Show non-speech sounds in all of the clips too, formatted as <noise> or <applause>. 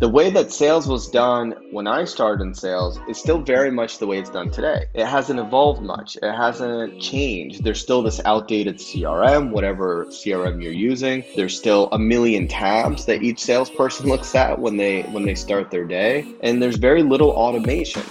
the way that sales was done when I started in sales is still very much the way it's done today. It hasn't evolved much. It hasn't changed. There's still this outdated CRM, whatever CRM you're using. There's still a million tabs that each salesperson <laughs> looks at when they when they start their day, and there's very little automation.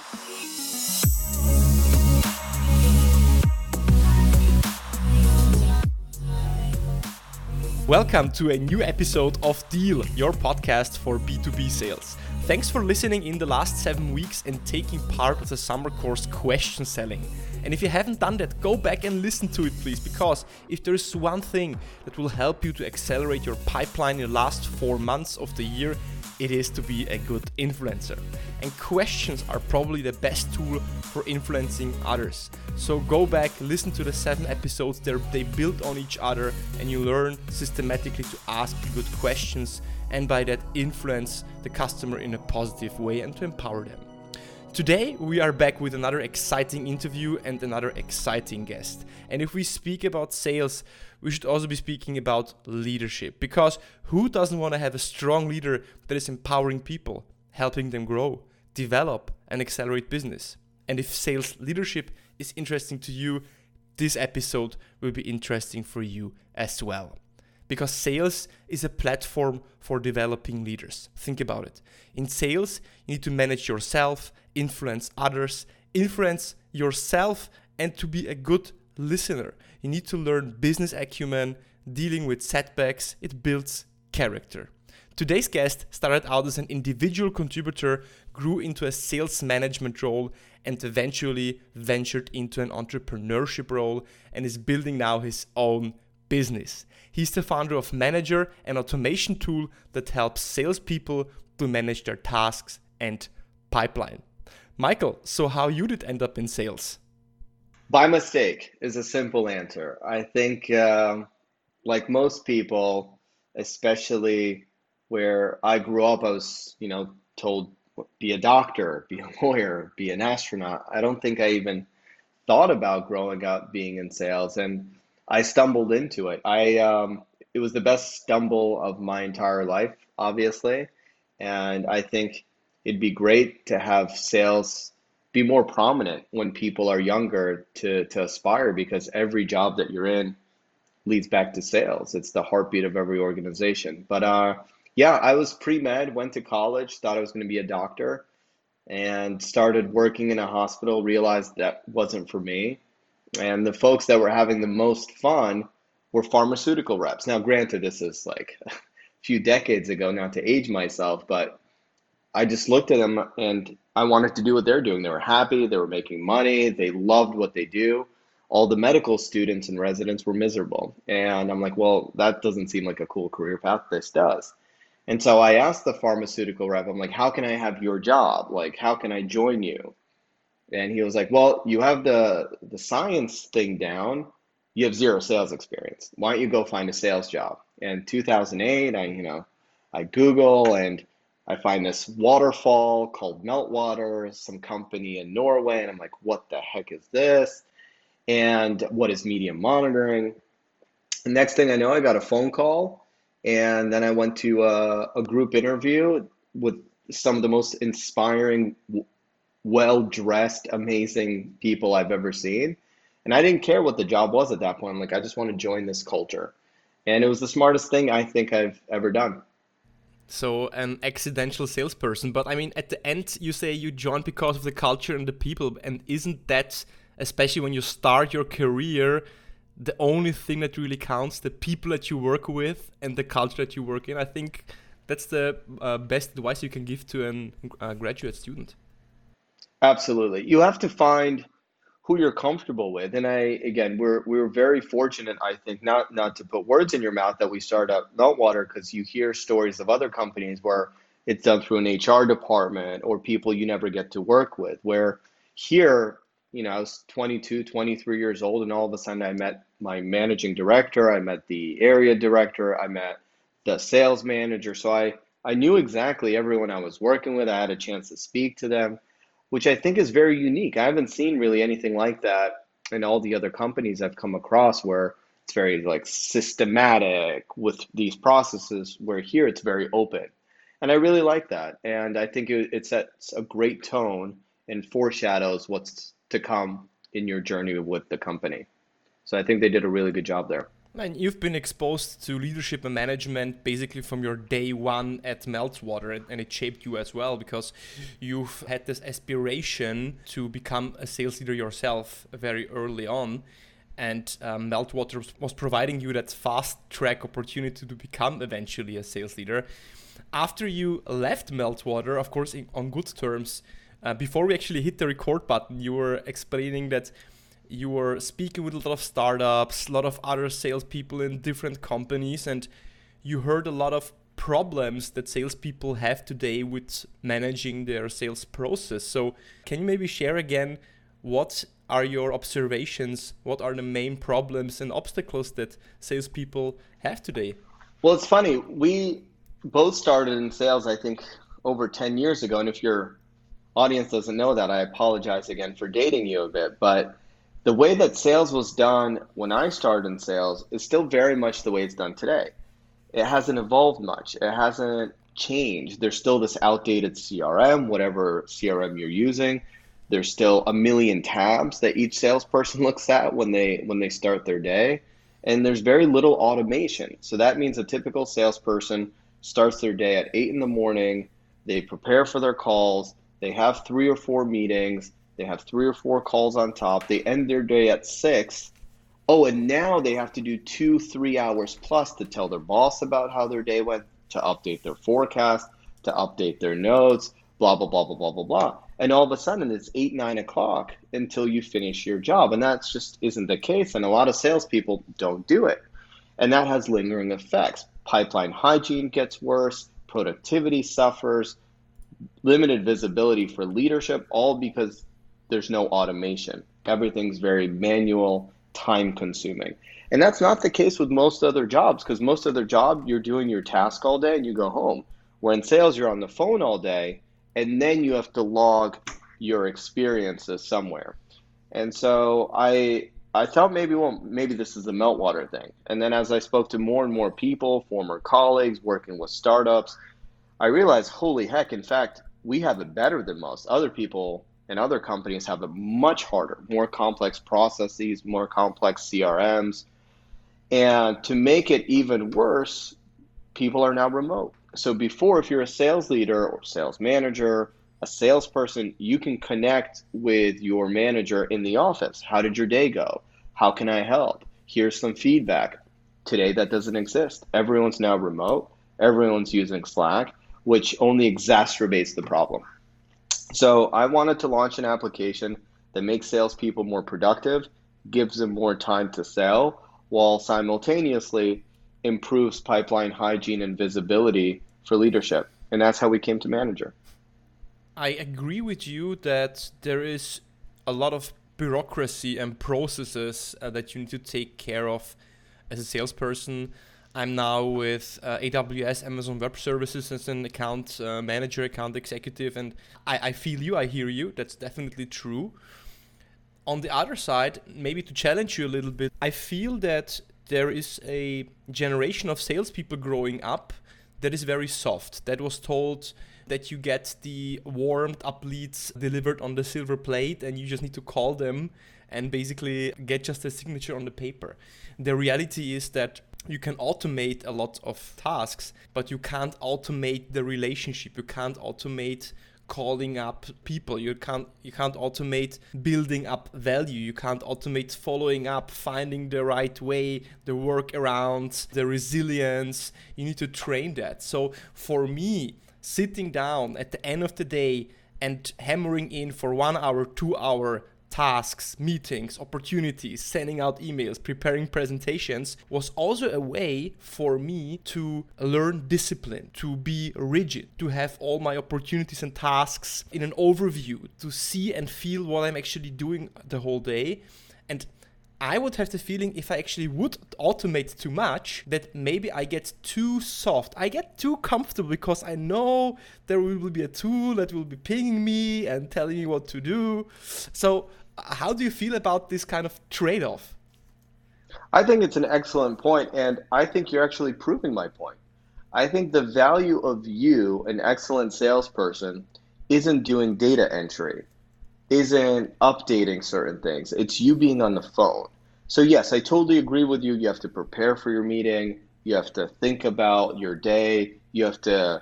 Welcome to a new episode of Deal, your podcast for B2B sales. Thanks for listening in the last seven weeks and taking part of the summer course Question Selling. And if you haven't done that, go back and listen to it, please, because if there is one thing that will help you to accelerate your pipeline in the last four months of the year, it is to be a good influencer. And questions are probably the best tool for influencing others. So go back, listen to the seven episodes, They're, they build on each other, and you learn systematically to ask good questions and by that influence the customer in a positive way and to empower them. Today, we are back with another exciting interview and another exciting guest. And if we speak about sales, we should also be speaking about leadership. Because who doesn't want to have a strong leader that is empowering people, helping them grow, develop, and accelerate business? And if sales leadership is interesting to you, this episode will be interesting for you as well because sales is a platform for developing leaders. Think about it. In sales, you need to manage yourself, influence others, influence yourself, and to be a good listener. You need to learn business acumen, dealing with setbacks, it builds character. Today's guest started out as an individual contributor, grew into a sales management role, and eventually ventured into an entrepreneurship role and is building now his own business. He's the founder of Manager, an automation tool that helps salespeople to manage their tasks and pipeline. Michael, so how you did end up in sales? By mistake is a simple answer. I think, um, like most people, especially where I grew up, I was, you know, told be a doctor, be a lawyer, be an astronaut. I don't think I even thought about growing up being in sales, and I stumbled into it. I um, it was the best stumble of my entire life, obviously, and I think it'd be great to have sales be more prominent when people are younger to to aspire because every job that you're in leads back to sales. It's the heartbeat of every organization. But uh, yeah, I was pre med, went to college, thought I was going to be a doctor, and started working in a hospital. Realized that wasn't for me. And the folks that were having the most fun were pharmaceutical reps. Now, granted, this is like <laughs> a few decades ago, not to age myself, but I just looked at them and I wanted to do what they're doing. They were happy, they were making money, they loved what they do. All the medical students and residents were miserable. And I'm like, well, that doesn't seem like a cool career path. This does. And so I asked the pharmaceutical rep, I'm like, how can I have your job? Like, how can I join you? And he was like, well, you have the the science thing down. You have zero sales experience. Why don't you go find a sales job? In 2008, I, you know, I Google and I find this waterfall called Meltwater, some company in Norway, and I'm like, what the heck is this? And what is media monitoring? The next thing I know, I got a phone call, and then I went to a, a group interview with some of the most inspiring, well dressed, amazing people I've ever seen. And I didn't care what the job was at that point. I'm like, I just want to join this culture. And it was the smartest thing I think I've ever done. So an accidental salesperson, but I mean, at the end, you say you joined because of the culture and the people, and isn't that, especially when you start your career, the only thing that really counts? The people that you work with and the culture that you work in. I think that's the uh, best advice you can give to a uh, graduate student. Absolutely, you have to find who you're comfortable with. And I again, we're we are very fortunate, I think, not not to put words in your mouth that we started up Meltwater because you hear stories of other companies where it's done through an HR department or people you never get to work with. Where here, you know, I was 22, 23 years old, and all of a sudden I met my managing director, I met the area director, I met the sales manager. So I I knew exactly everyone I was working with. I had a chance to speak to them which I think is very unique. I haven't seen really anything like that in all the other companies I've come across where it's very like systematic with these processes where here it's very open. And I really like that. And I think it, it sets a great tone and foreshadows what's to come in your journey with the company. So I think they did a really good job there. And you've been exposed to leadership and management basically from your day one at Meltwater, and it shaped you as well because you've had this aspiration to become a sales leader yourself very early on. And um, Meltwater was providing you that fast track opportunity to become eventually a sales leader. After you left Meltwater, of course, in, on good terms, uh, before we actually hit the record button, you were explaining that you were speaking with a lot of startups, a lot of other salespeople in different companies, and you heard a lot of problems that salespeople have today with managing their sales process. So, can you maybe share again what are your observations? What are the main problems and obstacles that salespeople have today? Well, it's funny. We both started in sales, I think, over 10 years ago. And if your audience doesn't know that, I apologize again for dating you a bit. But the way that sales was done when I started in sales is still very much the way it's done today. It hasn't evolved much. It hasn't changed. There's still this outdated CRM, whatever CRM you're using. There's still a million tabs that each salesperson <laughs> looks at when they when they start their day, and there's very little automation. So that means a typical salesperson starts their day at 8 in the morning, they prepare for their calls, they have 3 or 4 meetings, they have three or four calls on top. They end their day at six. Oh, and now they have to do two, three hours plus to tell their boss about how their day went, to update their forecast, to update their notes, blah, blah, blah, blah, blah, blah, blah. And all of a sudden it's eight, nine o'clock until you finish your job. And that just isn't the case. And a lot of salespeople don't do it. And that has lingering effects. Pipeline hygiene gets worse, productivity suffers, limited visibility for leadership, all because there's no automation. Everything's very manual, time consuming. And that's not the case with most other jobs because most other job you're doing your task all day and you go home. Where in sales you're on the phone all day and then you have to log your experiences somewhere. And so I I thought maybe well maybe this is the meltwater thing. And then as I spoke to more and more people, former colleagues working with startups, I realized holy heck, in fact, we have it better than most. Other people and other companies have it much harder, more complex processes, more complex CRMs. And to make it even worse, people are now remote. So before, if you're a sales leader or sales manager, a salesperson, you can connect with your manager in the office. How did your day go? How can I help? Here's some feedback. Today, that doesn't exist. Everyone's now remote, everyone's using Slack, which only exacerbates the problem. So I wanted to launch an application that makes salespeople more productive, gives them more time to sell, while simultaneously improves pipeline hygiene and visibility for leadership. And that's how we came to Manager. I agree with you that there is a lot of bureaucracy and processes uh, that you need to take care of as a salesperson I'm now with uh, AWS, Amazon Web Services, as an account uh, manager, account executive, and I, I feel you, I hear you. That's definitely true. On the other side, maybe to challenge you a little bit, I feel that there is a generation of salespeople growing up that is very soft. That was told that you get the warmed up leads delivered on the silver plate and you just need to call them and basically get just a signature on the paper. The reality is that you can automate a lot of tasks, but you can't automate the relationship. You can't automate calling up people. You can't you can't automate building up value. You can't automate following up finding the right way the workarounds the resilience. You need to train that. So for me sitting down at the end of the day and hammering in for one hour two hour tasks, meetings, opportunities, sending out emails, preparing presentations was also a way for me to learn discipline, to be rigid, to have all my opportunities and tasks in an overview, to see and feel what I'm actually doing the whole day. And I would have the feeling if I actually would automate too much that maybe I get too soft. I get too comfortable because I know there will be a tool that will be pinging me and telling me what to do. So, uh, how do you feel about this kind of trade off? I think it's an excellent point, and I think you're actually proving my point. I think the value of you, an excellent salesperson, isn't doing data entry, isn't updating certain things. It's you being on the phone. So, yes, I totally agree with you. You have to prepare for your meeting, you have to think about your day, you have to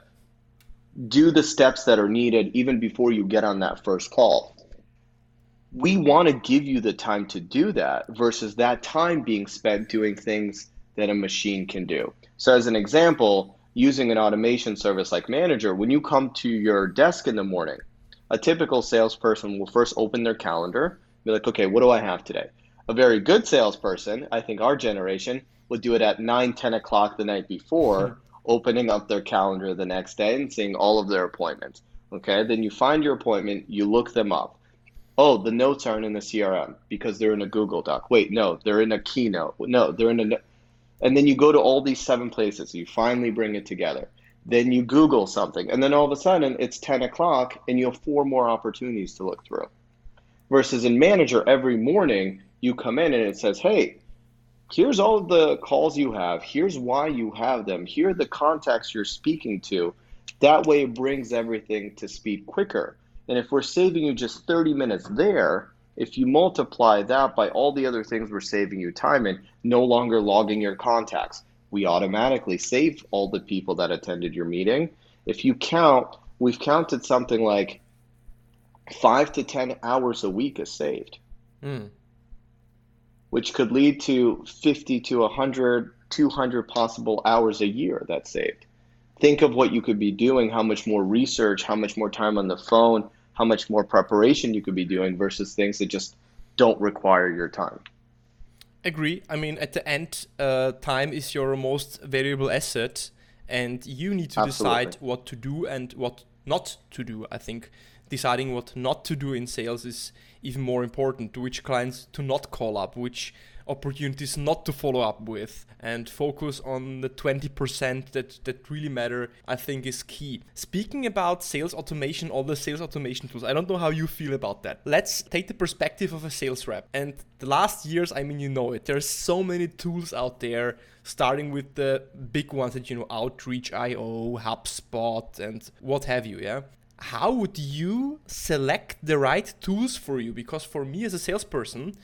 do the steps that are needed even before you get on that first call. We want to give you the time to do that versus that time being spent doing things that a machine can do. So, as an example, using an automation service like Manager, when you come to your desk in the morning, a typical salesperson will first open their calendar, be like, okay, what do I have today? A very good salesperson, I think our generation, would do it at 9, 10 o'clock the night before, <laughs> opening up their calendar the next day and seeing all of their appointments. Okay, then you find your appointment, you look them up. Oh, the notes aren't in the CRM because they're in a Google Doc. Wait, no, they're in a Keynote. No, they're in a and then you go to all these seven places you finally bring it together then you google something and then all of a sudden it's 10 o'clock and you have four more opportunities to look through. Versus in manager every morning you come in and it says hey here's all the calls you have. Here's why you have them. Here are the contacts you're speaking to. That way it brings everything to speed quicker. And if we're saving you just 30 minutes there if you multiply that by all the other things we're saving you time in, no longer logging your contacts, we automatically save all the people that attended your meeting. If you count, we've counted something like five to 10 hours a week is saved, mm. which could lead to 50 to 100, 200 possible hours a year that's saved. Think of what you could be doing, how much more research, how much more time on the phone, how much more preparation you could be doing versus things that just don't require your time. Agree. I mean, at the end, uh, time is your most valuable asset, and you need to Absolutely. decide what to do and what not to do. I think deciding what not to do in sales is even more important. Which clients to not call up, which opportunities not to follow up with and focus on the 20% that, that really matter, I think is key. Speaking about sales automation, all the sales automation tools, I don't know how you feel about that. Let's take the perspective of a sales rep. And the last years, I mean, you know it, there's so many tools out there, starting with the big ones that, you know, outreach io HubSpot, and what have you, yeah? How would you select the right tools for you? Because for me as a salesperson,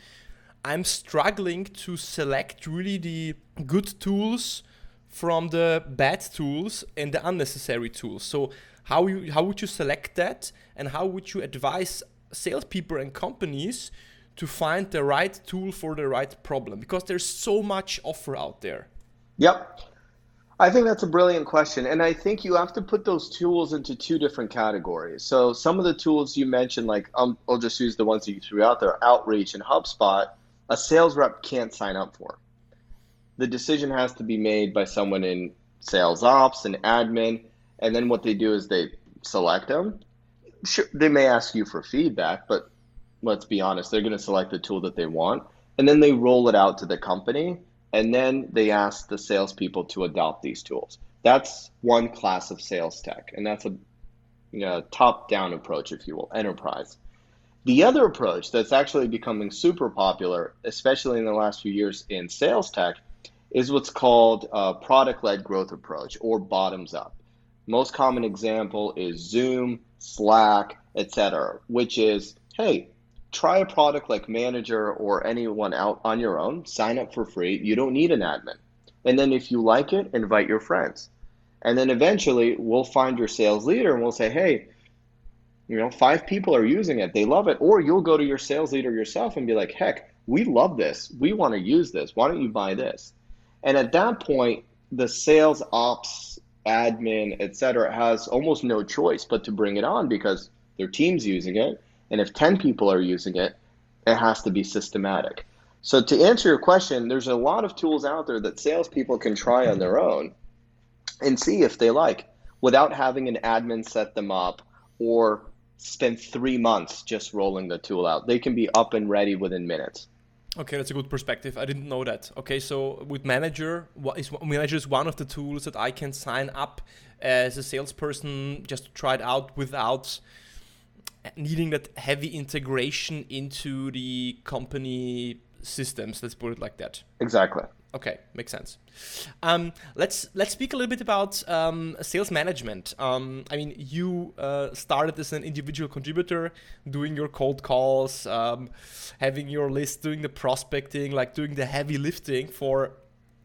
I'm struggling to select really the good tools from the bad tools and the unnecessary tools. So how you how would you select that and how would you advise salespeople and companies to find the right tool for the right problem? Because there's so much offer out there. Yep. I think that's a brilliant question. And I think you have to put those tools into two different categories. So some of the tools you mentioned, like um, I'll just use the ones that you threw out there, Outreach and HubSpot a sales rep can't sign up for. The decision has to be made by someone in sales ops and admin, and then what they do is they select them. Sure, they may ask you for feedback, but let's be honest, they're going to select the tool that they want, and then they roll it out to the company, and then they ask the salespeople to adopt these tools. That's one class of sales tech, and that's a you know, top-down approach, if you will, enterprise. The other approach that's actually becoming super popular, especially in the last few years in sales tech, is what's called a product led growth approach or bottoms up. Most common example is Zoom, Slack, etc., which is hey, try a product like Manager or anyone out on your own, sign up for free. You don't need an admin. And then if you like it, invite your friends. And then eventually we'll find your sales leader and we'll say, hey, you know, five people are using it, they love it. Or you'll go to your sales leader yourself and be like, heck, we love this. We want to use this. Why don't you buy this? And at that point, the sales ops, admin, etc., has almost no choice but to bring it on because their team's using it. And if 10 people are using it, it has to be systematic. So to answer your question, there's a lot of tools out there that salespeople can try on their own and see if they like without having an admin set them up or spend three months just rolling the tool out. They can be up and ready within minutes. Okay, that's a good perspective. I didn't know that. Okay, so with Manager, what is Manager is one of the tools that I can sign up as a salesperson just to try it out without needing that heavy integration into the company systems. Let's put it like that. Exactly. Okay, makes sense. Um, let's let's speak a little bit about um, sales management. Um, I mean, you uh, started as an individual contributor, doing your cold calls, um, having your list, doing the prospecting, like doing the heavy lifting for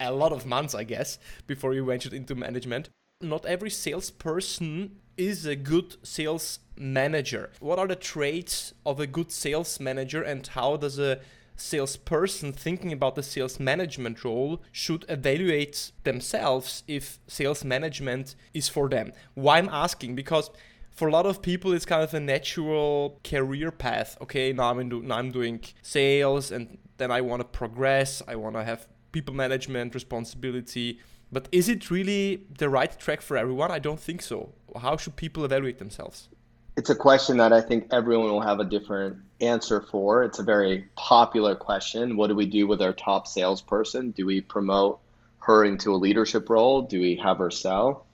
a lot of months, I guess, before you ventured into management. Not every salesperson is a good sales manager. What are the traits of a good sales manager, and how does a salesperson thinking about the sales management role should evaluate themselves if sales management is for them. Why I'm asking because for a lot of people it's kind of a natural career path. Okay, now I'm do, now I'm doing sales and then I want to progress. I want to have people management responsibility. But is it really the right track for everyone? I don't think so. How should people evaluate themselves? It's a question that I think everyone will have a different answer for. It's a very popular question. What do we do with our top salesperson? Do we promote her into a leadership role? Do we have her sell?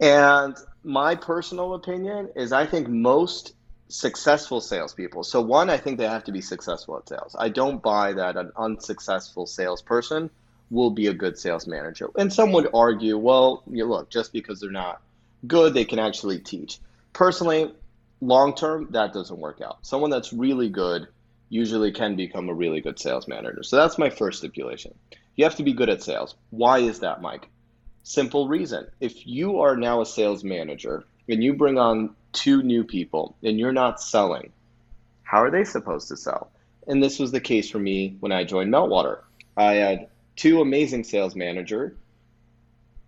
And my personal opinion is I think most successful salespeople. So, one, I think they have to be successful at sales. I don't buy that an unsuccessful salesperson will be a good sales manager. And some would argue, well, you look, just because they're not good, they can actually teach. Personally, long term, that doesn't work out. Someone that's really good usually can become a really good sales manager. So that's my first stipulation. You have to be good at sales. Why is that, Mike? Simple reason. If you are now a sales manager and you bring on two new people and you're not selling, how are they supposed to sell? And this was the case for me when I joined Meltwater. I had two amazing sales manager.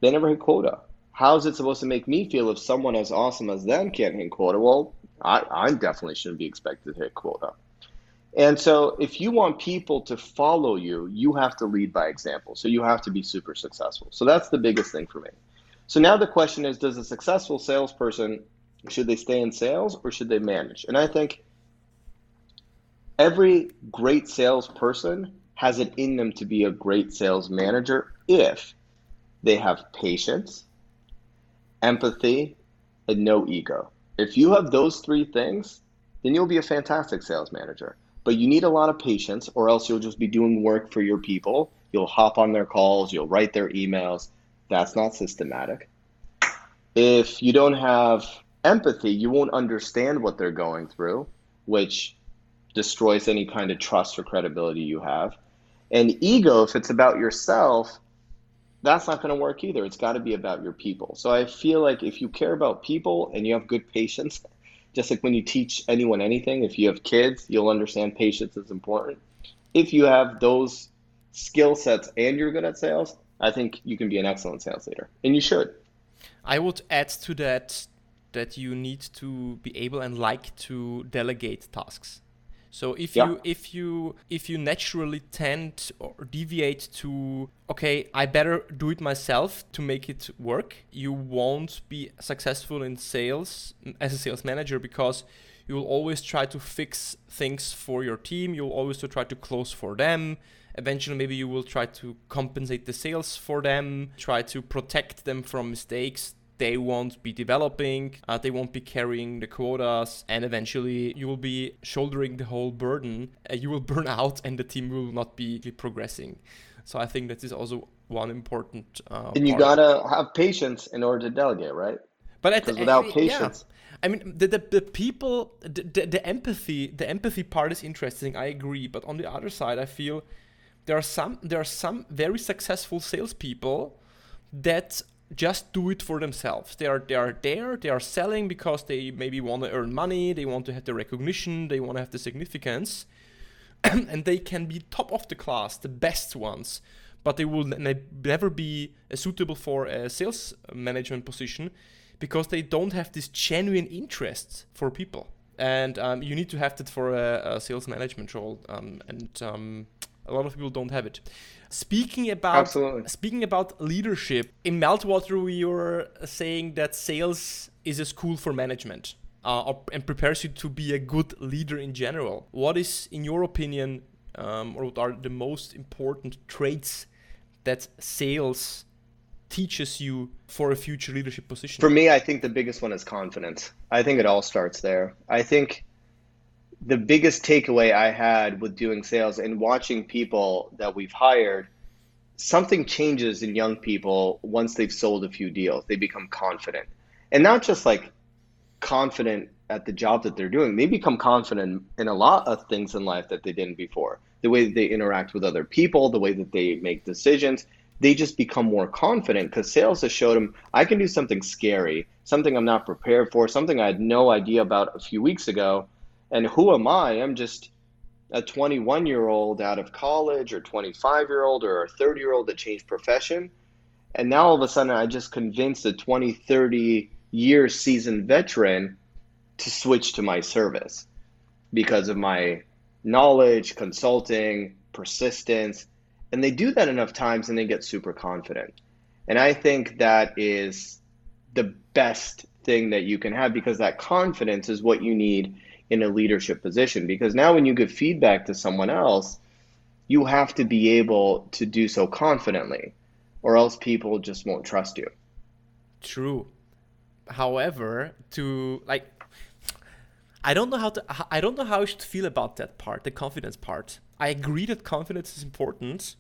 They never hit quota how is it supposed to make me feel if someone as awesome as them can't hit quota? Well, I, I definitely shouldn't be expected to hit quota. And so, if you want people to follow you, you have to lead by example. So, you have to be super successful. So, that's the biggest thing for me. So, now the question is Does a successful salesperson, should they stay in sales or should they manage? And I think every great salesperson has it in them to be a great sales manager if they have patience, empathy, and no ego. If you have those three things, then you'll be a fantastic sales manager. But you need a lot of patience, or else you'll just be doing work for your people. You'll hop on their calls, you'll write their emails. That's not systematic. If you don't have empathy, you won't understand what they're going through, which destroys any kind of trust or credibility you have. And ego, if it's about yourself, that's not going to work either. It's got to be about your people. So I feel like if you care about people and you have good patience, <laughs> just like when you teach anyone anything, if you have kids, you'll understand patience is important. If you have those skill sets and you're good at sales, I think you can be an excellent sales leader, and you should. I would add to that that you need to be able and like to delegate tasks. So if yeah. you if you if you naturally tend or deviate to okay, I better do it myself to make it work, you won't be successful in sales as a sales manager because you will always try to fix things for your team, you'll always try to close for them. Eventually maybe you will try to compensate the sales for them, try to protect them from mistakes they won't be developing, uh, they won't be carrying the quotas, and eventually you will be shouldering the whole burden. Uh, you will <laughs> burn out, and the team will not be progressing. So I think that is also one important. Uh, and you part. gotta have patience in order to delegate, right? But at the, without patience. Yeah. I mean, the, the, the people, the, the, the empathy, the empathy part is interesting. I agree, but on the other side, I feel there are some there are some very successful salespeople that just do it for themselves. They are they are there. They are selling because they maybe want to earn money. They want to have the recognition. They want to have the significance, <clears throat> and they can be top of the class, the best ones. But they will ne- never be suitable for a sales management position because they don't have this genuine interest for people. And um, you need to have that for a, a sales management role. Um, and um, a lot of people don't have it. Speaking about Absolutely. speaking about leadership in Meltwater, we were saying that sales is a school for management uh, and prepares you to be a good leader in general. What is, in your opinion, um, or what are the most important traits that sales teaches you for a future leadership position? For me, I think the biggest one is confidence. I think it all starts there. I think the biggest takeaway I had with doing sales and watching people that we've hired something changes in young people once they've sold a few deals. They become confident. And not just like confident at the job that they're doing, they become confident in a lot of things in life that they didn't before. The way that they interact with other people, the way that they make decisions, they just become more confident because sales has showed them I can do something scary, something I'm not prepared for, something I had no idea about a few weeks ago. And who am I? I'm just a 21 year old out of college or 25 year old or a 30 year old that changed profession. And now all of a sudden, I just convinced a 20, 30 year seasoned veteran to switch to my service because of my knowledge, consulting, persistence. And they do that enough times and they get super confident. And I think that is the best thing that you can have because that confidence is what you need in a leadership position. Because now, when you give feedback to someone else, you have to be able to do so confidently, or else people just won't trust you. True. However, to like, I don't know how to. I don't know how I should feel about that part, the confidence part. I agree that confidence is important.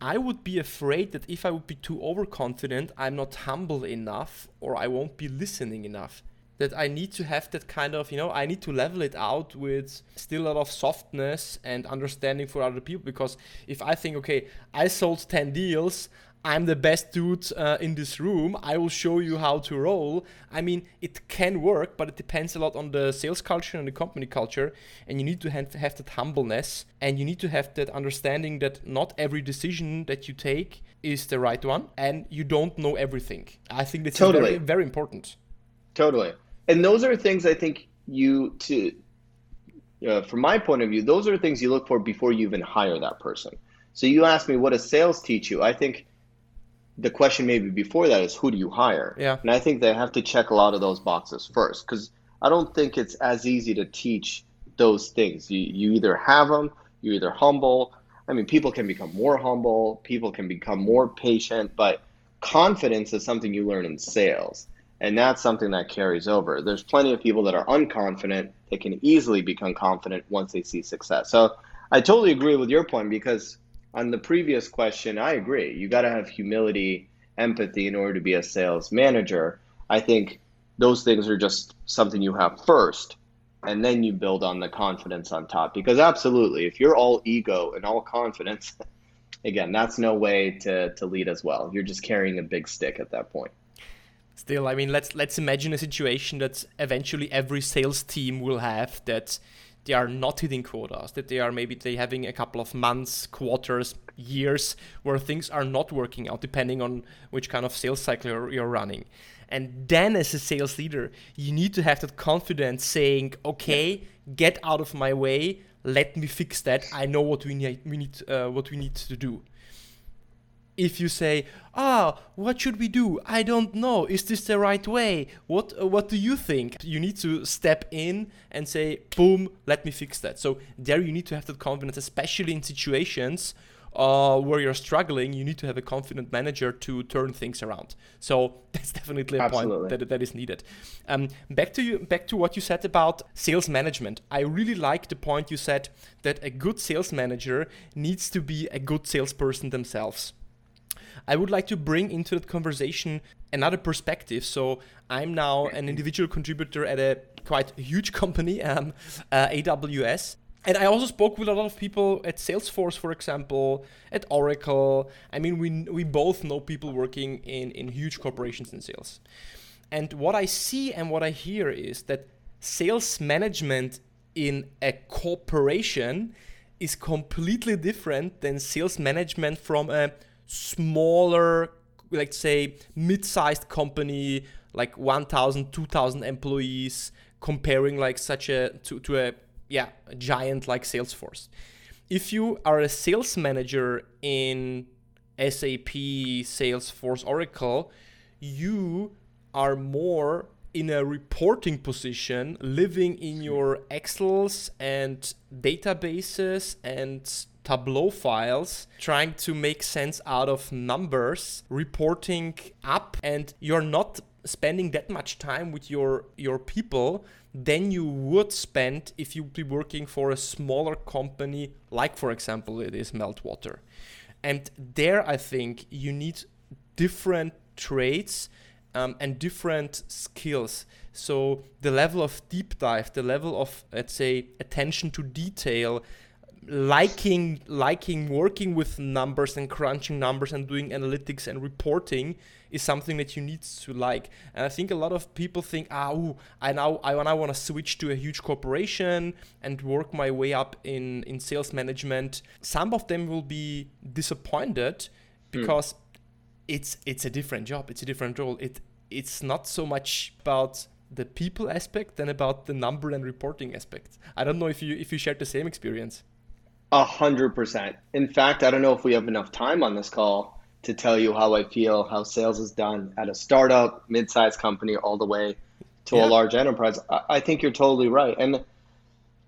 I would be afraid that if I would be too overconfident, I'm not humble enough or I won't be listening enough that I need to have that kind of, you know, I need to level it out with still a lot of softness and understanding for other people. Because if I think, okay, I sold 10 deals, I'm the best dude uh, in this room, I will show you how to roll. I mean, it can work, but it depends a lot on the sales culture and the company culture. And you need to have, have that humbleness and you need to have that understanding that not every decision that you take is the right one and you don't know everything. I think that's totally. very, very important. Totally and those are things I think you to uh, from my point of view, those are things you look for before you even hire that person. So you ask me, what does sales teach you? I think the question maybe before that is, who do you hire? Yeah. And I think they have to check a lot of those boxes first, because I don't think it's as easy to teach those things. You you either have them, you're either humble. I mean, people can become more humble, people can become more patient, but confidence is something you learn in sales. And that's something that carries over. There's plenty of people that are unconfident that can easily become confident once they see success. So I totally agree with your point because on the previous question, I agree. You got to have humility, empathy in order to be a sales manager. I think those things are just something you have first, and then you build on the confidence on top. Because absolutely, if you're all ego and all confidence, <laughs> again, that's no way to, to lead as well. You're just carrying a big stick at that point. Still, I mean, let's let's imagine a situation that eventually every sales team will have that they are not hitting quotas, that they are maybe they having a couple of months, quarters, years where things are not working out, depending on which kind of sales cycle you're, you're running. And then, as a sales leader, you need to have that confidence, saying, "Okay, get out of my way. Let me fix that. I know what we need. We need uh, what we need to do." If you say, "Ah, what should we do? I don't know. Is this the right way? What uh, what do you think?" You need to step in and say, "Boom, let me fix that." So there you need to have that confidence, especially in situations uh, where you're struggling. You need to have a confident manager to turn things around. So <laughs> that's definitely a Absolutely. point that that is needed. Um, back to you, back to what you said about sales management. I really like the point you said that a good sales manager needs to be a good salesperson themselves I would like to bring into that conversation another perspective. So I'm now an individual contributor at a quite huge company, um, uh, AWS. And I also spoke with a lot of people at Salesforce, for example, at Oracle. I mean, we, we both know people working in, in huge corporations in sales. And what I see and what I hear is that sales management in a corporation is completely different than sales management from a smaller, let's say, mid-sized company, like 1,000, 2,000 employees, comparing like such a to, to a yeah a giant like Salesforce. If you are a sales manager in SAP, Salesforce, Oracle, you are more in a reporting position, living in your Excels and databases and Tableau files, trying to make sense out of numbers, reporting up, and you're not spending that much time with your your people than you would spend if you'd be working for a smaller company like for example it is meltwater And there, I think you need different traits um, and different skills. So the level of deep dive, the level of let's say attention to detail, liking liking working with numbers and crunching numbers and doing analytics and reporting is something that you need to like. And I think a lot of people think, ah, ooh, I now I now want to switch to a huge corporation and work my way up in in sales management. Some of them will be disappointed hmm. because mm. it's it's a different job, it's a different role. It it's not so much about the people aspect than about the number and reporting aspect. I don't know if you if you shared the same experience. A hundred percent. In fact, I don't know if we have enough time on this call to tell you how I feel, how sales is done at a startup, mid-sized company, all the way to yeah. a large enterprise. I, I think you're totally right, and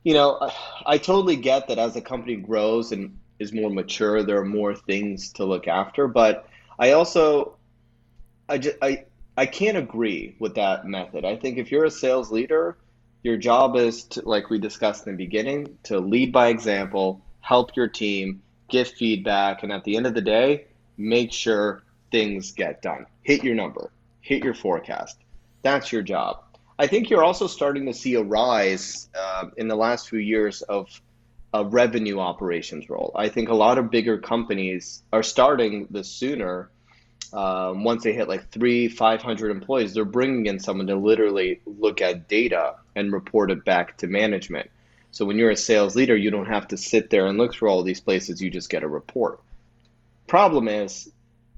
you know, I, I totally get that as a company grows and is more mature, there are more things to look after. But I also, I just, I, I can't agree with that method. I think if you're a sales leader, your job is to, like we discussed in the beginning, to lead by example, help your team, give feedback, and at the end of the day, make sure things get done. Hit your number, hit your forecast. That's your job. I think you're also starting to see a rise uh, in the last few years of a revenue operations role. I think a lot of bigger companies are starting this sooner. Um, once they hit like three, 500 employees, they're bringing in someone to literally look at data and report it back to management. So when you're a sales leader, you don't have to sit there and look through all these places. You just get a report. Problem is,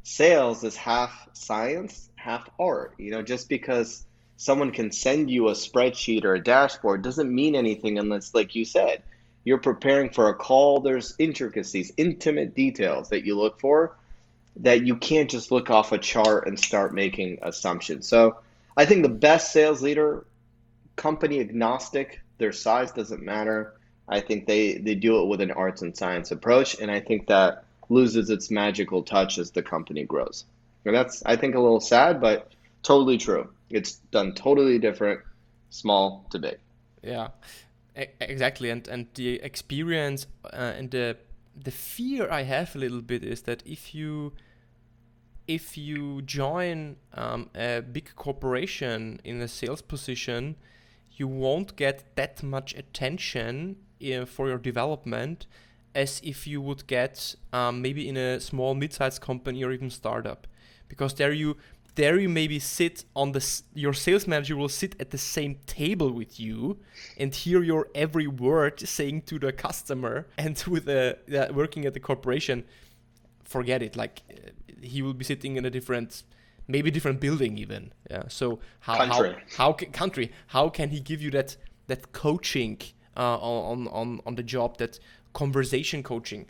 sales is half science, half art. You know, just because someone can send you a spreadsheet or a dashboard doesn't mean anything unless, like you said, you're preparing for a call. There's intricacies, intimate details that you look for that you can't just look off a chart and start making assumptions. So I think the best sales leader, company agnostic, their size doesn't matter. I think they, they do it with an arts and science approach. And I think that loses its magical touch as the company grows. And that's, I think, a little sad, but totally true. It's done totally different, small to big. Yeah, exactly. And and the experience uh, and the the fear I have a little bit is that if you if you join um, a big corporation in a sales position, you won't get that much attention uh, for your development as if you would get um, maybe in a small mid-sized company or even startup. Because there you there you maybe sit on the your sales manager will sit at the same table with you and hear your every word <laughs> saying to the customer and <laughs> with the uh, working at the corporation. Forget it like uh, he will be sitting in a different maybe different building even yeah so how country. how how country how can he give you that that coaching uh, on on on the job that conversation coaching.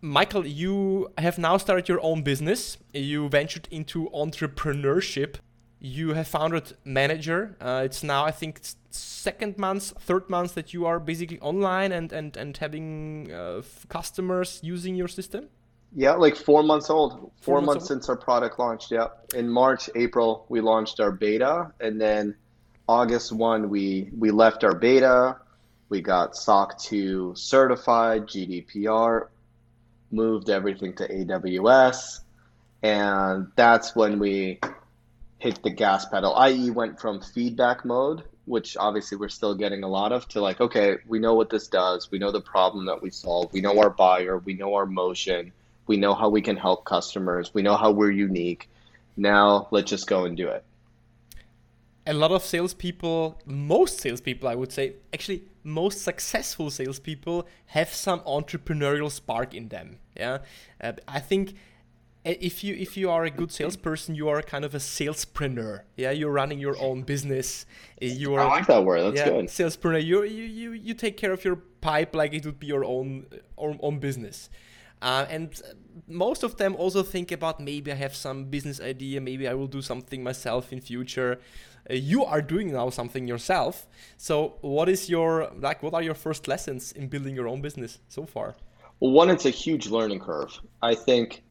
Michael, you have now started your own business. You ventured into entrepreneurship. You have founded Manager. Uh, it's now, I think, second month, third month that you are basically online and and and having uh, customers using your system. Yeah, like four months old. Four, four months, months since our product launched. Yeah, in March, April, we launched our beta, and then August one, we we left our beta we got SOC 2 certified, GDPR, moved everything to AWS, and that's when we hit the gas pedal, i.e., went from feedback mode, which obviously we're still getting a lot of, to like, okay, we know what this does, we know the problem that we solve, we know our buyer, we know our motion, we know how we can help customers, we know how we're unique. Now let's just go and do it a lot of salespeople, most salespeople, I would say, actually, most successful salespeople have some entrepreneurial spark in them. Yeah, uh, I think uh, if you if you are a good salesperson, you are kind of a salespreneur. Yeah, you're running your own business. Uh, you are. I like that word. That's yeah, good. Salespreneur. You you you you take care of your pipe like it would be your own own, own business. Uh, and most of them also think about maybe I have some business idea, maybe I will do something myself in future. Uh, you are doing now something yourself. So what is your like? What are your first lessons in building your own business so far? Well, one, it's a huge learning curve. I think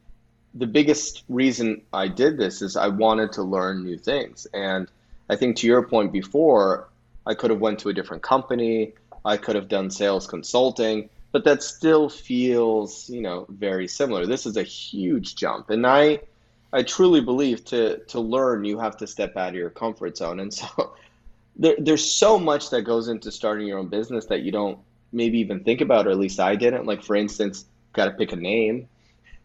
the biggest reason I did this is I wanted to learn new things, and I think to your point before, I could have went to a different company. I could have done sales consulting but that still feels, you know, very similar. This is a huge jump. And I I truly believe to to learn you have to step out of your comfort zone. And <laughs> so there, there's so much that goes into starting your own business that you don't maybe even think about, or at least I didn't. Like for instance, got to pick a name.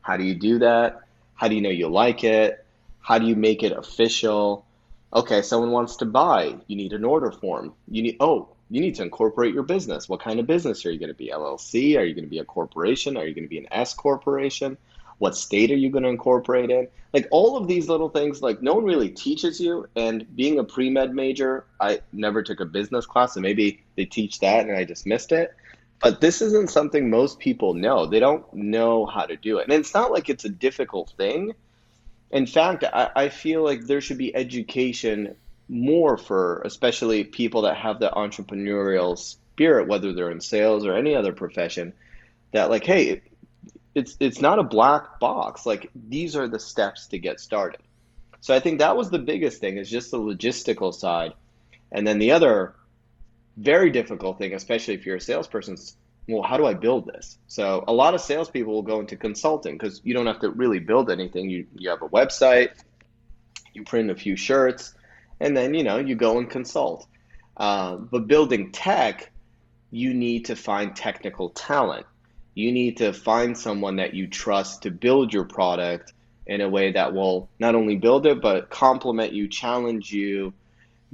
How do you do that? How do you know you like it? How do you make it official? Okay, someone wants to buy. You need an order form. You need oh, you need to incorporate your business. What kind of business are you going to be? LLC? Are you going to be a corporation? Are you going to be an S corporation? What state are you going to incorporate in? Like all of these little things, like no one really teaches you. And being a pre med major, I never took a business class, and maybe they teach that and I just missed it. But this isn't something most people know. They don't know how to do it. And it's not like it's a difficult thing. In fact, I, I feel like there should be education more for especially people that have the entrepreneurial spirit, whether they're in sales or any other profession, that like, hey, it's it's not a black box. Like these are the steps to get started. So I think that was the biggest thing is just the logistical side. And then the other very difficult thing, especially if you're a salesperson, is well, how do I build this? So a lot of salespeople will go into consulting because you don't have to really build anything. You you have a website, you print a few shirts, and then you know you go and consult. Uh, but building tech, you need to find technical talent. You need to find someone that you trust to build your product in a way that will not only build it but complement you, challenge you,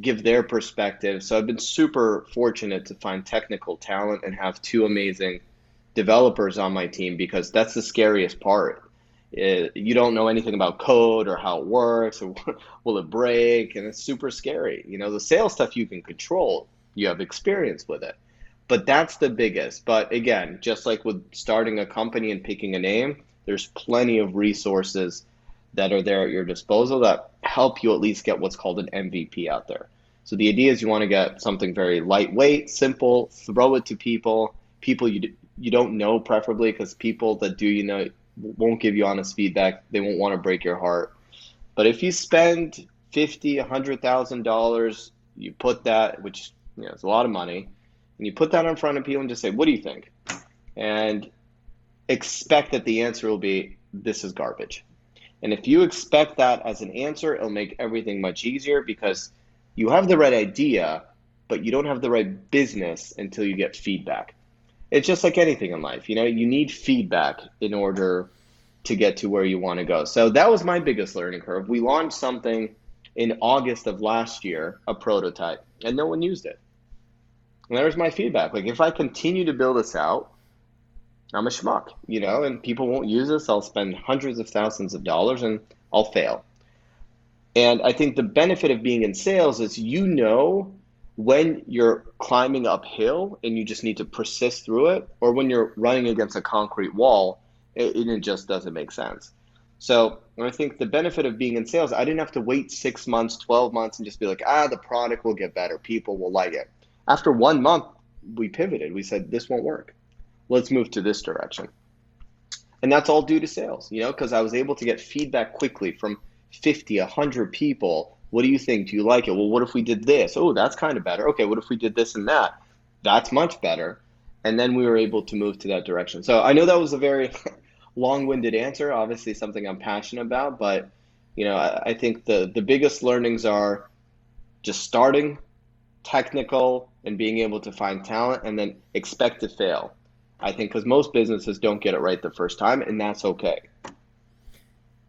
give their perspective. So I've been super fortunate to find technical talent and have two amazing developers on my team because that's the scariest part it, you don't know anything about code or how it works or <laughs> will it break and it's super scary. You know the sales stuff you can control you have experience with it. But that's the biggest. But again just like with starting a company and picking a name there's plenty of resources that are there at your disposal that help you at least get what's called an mvp out there. So the idea is you want to get something very lightweight simple throw it to people people you you don't know preferably because people that do you know won't give you honest feedback. They won't want to break your heart. But if you spend fifty, a hundred thousand dollars, you put that, which you know is a lot of money, and you put that in front of people and just say, "What do you think?" and expect that the answer will be, "This is garbage." And if you expect that as an answer, it'll make everything much easier because you have the right idea, but you don't have the right business until you get feedback it's just like anything in life. You know, you need feedback in order to get to where you want to go. So that was my biggest learning curve. We launched something in August of last year, a prototype, and no one used it. And there's my feedback. Like if I continue to build this out, I'm a schmuck, you know, and people won't use this. I'll spend hundreds of thousands of dollars and I'll fail. And I think the benefit of being in sales is you know when you're climbing uphill and you just need to persist through it, or when you're running against a concrete wall, it, it just doesn't make sense. So I think the benefit of being in sales, I didn't have to wait six months, 12 months, and just be like, ah, the product will get better. People will like it. After one month, we pivoted. We said, this won't work. Let's move to this direction. And that's all due to sales, you know, because I was able to get feedback quickly from 50, 100 people what do you think? Do you like it? Well, what if we did this? Oh, that's kind of better. Okay, what if we did this and that? That's much better. And then we were able to move to that direction. So I know that was a very <laughs> long-winded answer. Obviously, something I'm passionate about, but you know, I, I think the the biggest learnings are just starting, technical, and being able to find talent, and then expect to fail. I think because most businesses don't get it right the first time, and that's okay.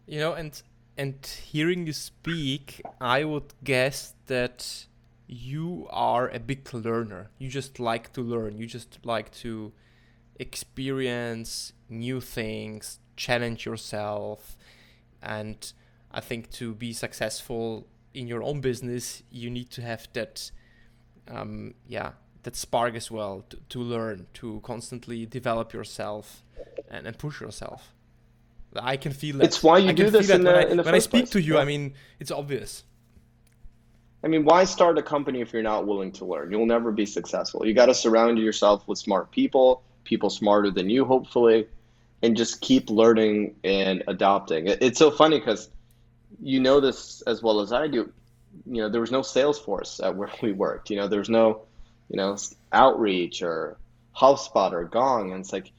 You know, and and hearing you speak, I would guess that you are a big learner. You just like to learn. You just like to experience new things, challenge yourself. And I think to be successful in your own business, you need to have that, um, yeah, that spark as well to, to learn, to constantly develop yourself and, and push yourself. I can feel that. It's why you do this in the, when, I, in the when I speak place. to you. Yeah. I mean, it's obvious. I mean, why start a company if you're not willing to learn? You'll never be successful. You got to surround yourself with smart people, people smarter than you, hopefully, and just keep learning and adopting. It's so funny because you know this as well as I do. You know, there was no Salesforce at where we worked. You know, there was no, you know, outreach or HubSpot or Gong, and it's like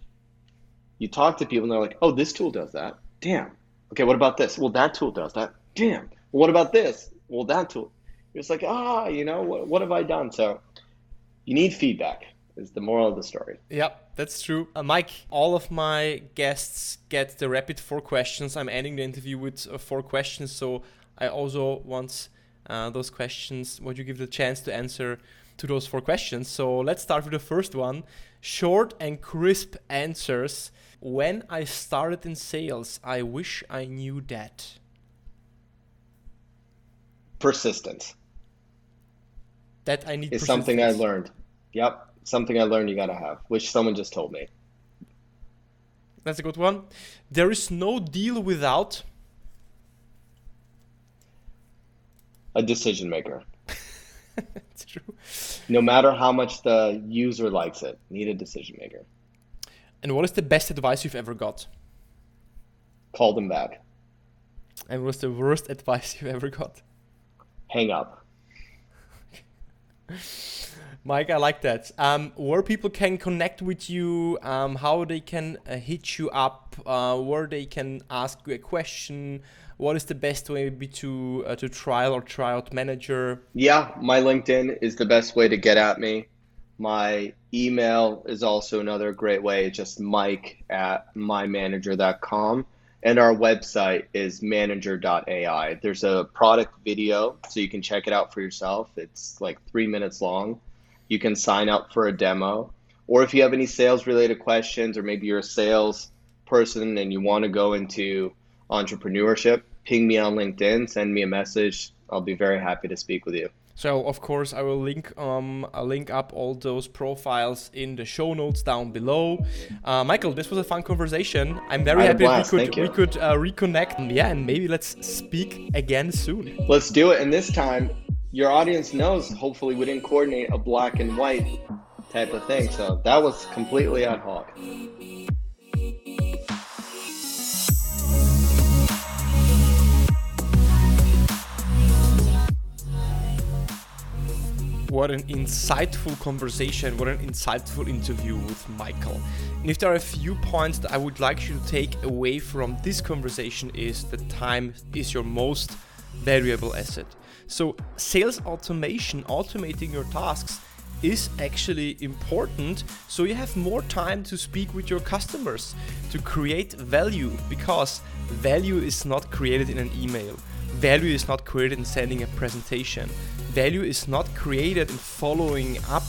you talk to people and they're like, "Oh, this tool does that. Damn. Okay, what about this? Well, that tool does that. Damn. What about this? Well, that tool." It's like, ah, you know, what, what have I done? So you need feedback is the moral of the story. Yep, that's true. Uh, Mike, all of my guests get the rapid four questions. I'm ending the interview with uh, four questions, so I also want uh, those questions, what you give the chance to answer to those four questions. So let's start with the first one. Short and crisp answers. When I started in sales, I wish I knew that. Persistence. That I need is something I learned. Yep, something I learned you gotta have, which someone just told me. That's a good one. There is no deal without a decision maker. <laughs> That's true. No matter how much the user likes it, need a decision maker. And what is the best advice you've ever got? Call them back. And what's the worst <laughs> advice you've ever got? Hang up. <laughs> Mike, I like that. Um, where people can connect with you, um, how they can uh, hit you up, uh, where they can ask you a question. What is the best way maybe to uh, to trial or try out manager? Yeah, my LinkedIn is the best way to get at me. My email is also another great way, just mike at mymanager.com. And our website is manager.ai. There's a product video, so you can check it out for yourself. It's like three minutes long. You can sign up for a demo. Or if you have any sales related questions, or maybe you're a sales person and you want to go into entrepreneurship, ping me on LinkedIn, send me a message. I'll be very happy to speak with you. So of course I will link um I'll link up all those profiles in the show notes down below. Uh, Michael, this was a fun conversation. I'm very happy we could we could uh, reconnect. Yeah, and maybe let's speak again soon. Let's do it. And this time, your audience knows. Hopefully, we didn't coordinate a black and white type of thing. So that was completely ad hoc. What an insightful conversation, what an insightful interview with Michael. And if there are a few points that I would like you to take away from this conversation is that time is your most valuable asset. So sales automation, automating your tasks is actually important so you have more time to speak with your customers to create value because value is not created in an email value is not created in sending a presentation value is not created in following up.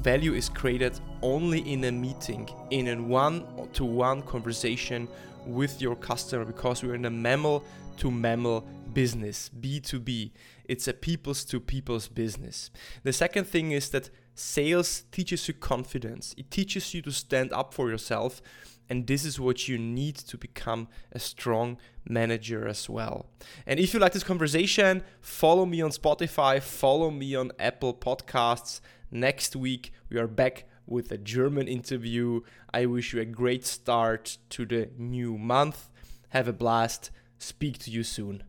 Value is created only in a meeting, in a one to one conversation with your customer because we're in a mammal to mammal business, B2B. It's a people's to people's business. The second thing is that sales teaches you confidence, it teaches you to stand up for yourself and this is what you need to become a strong manager as well. And if you like this conversation, follow me on Spotify, follow me on Apple Podcasts. Next week, we are back with a German interview. I wish you a great start to the new month. Have a blast. Speak to you soon.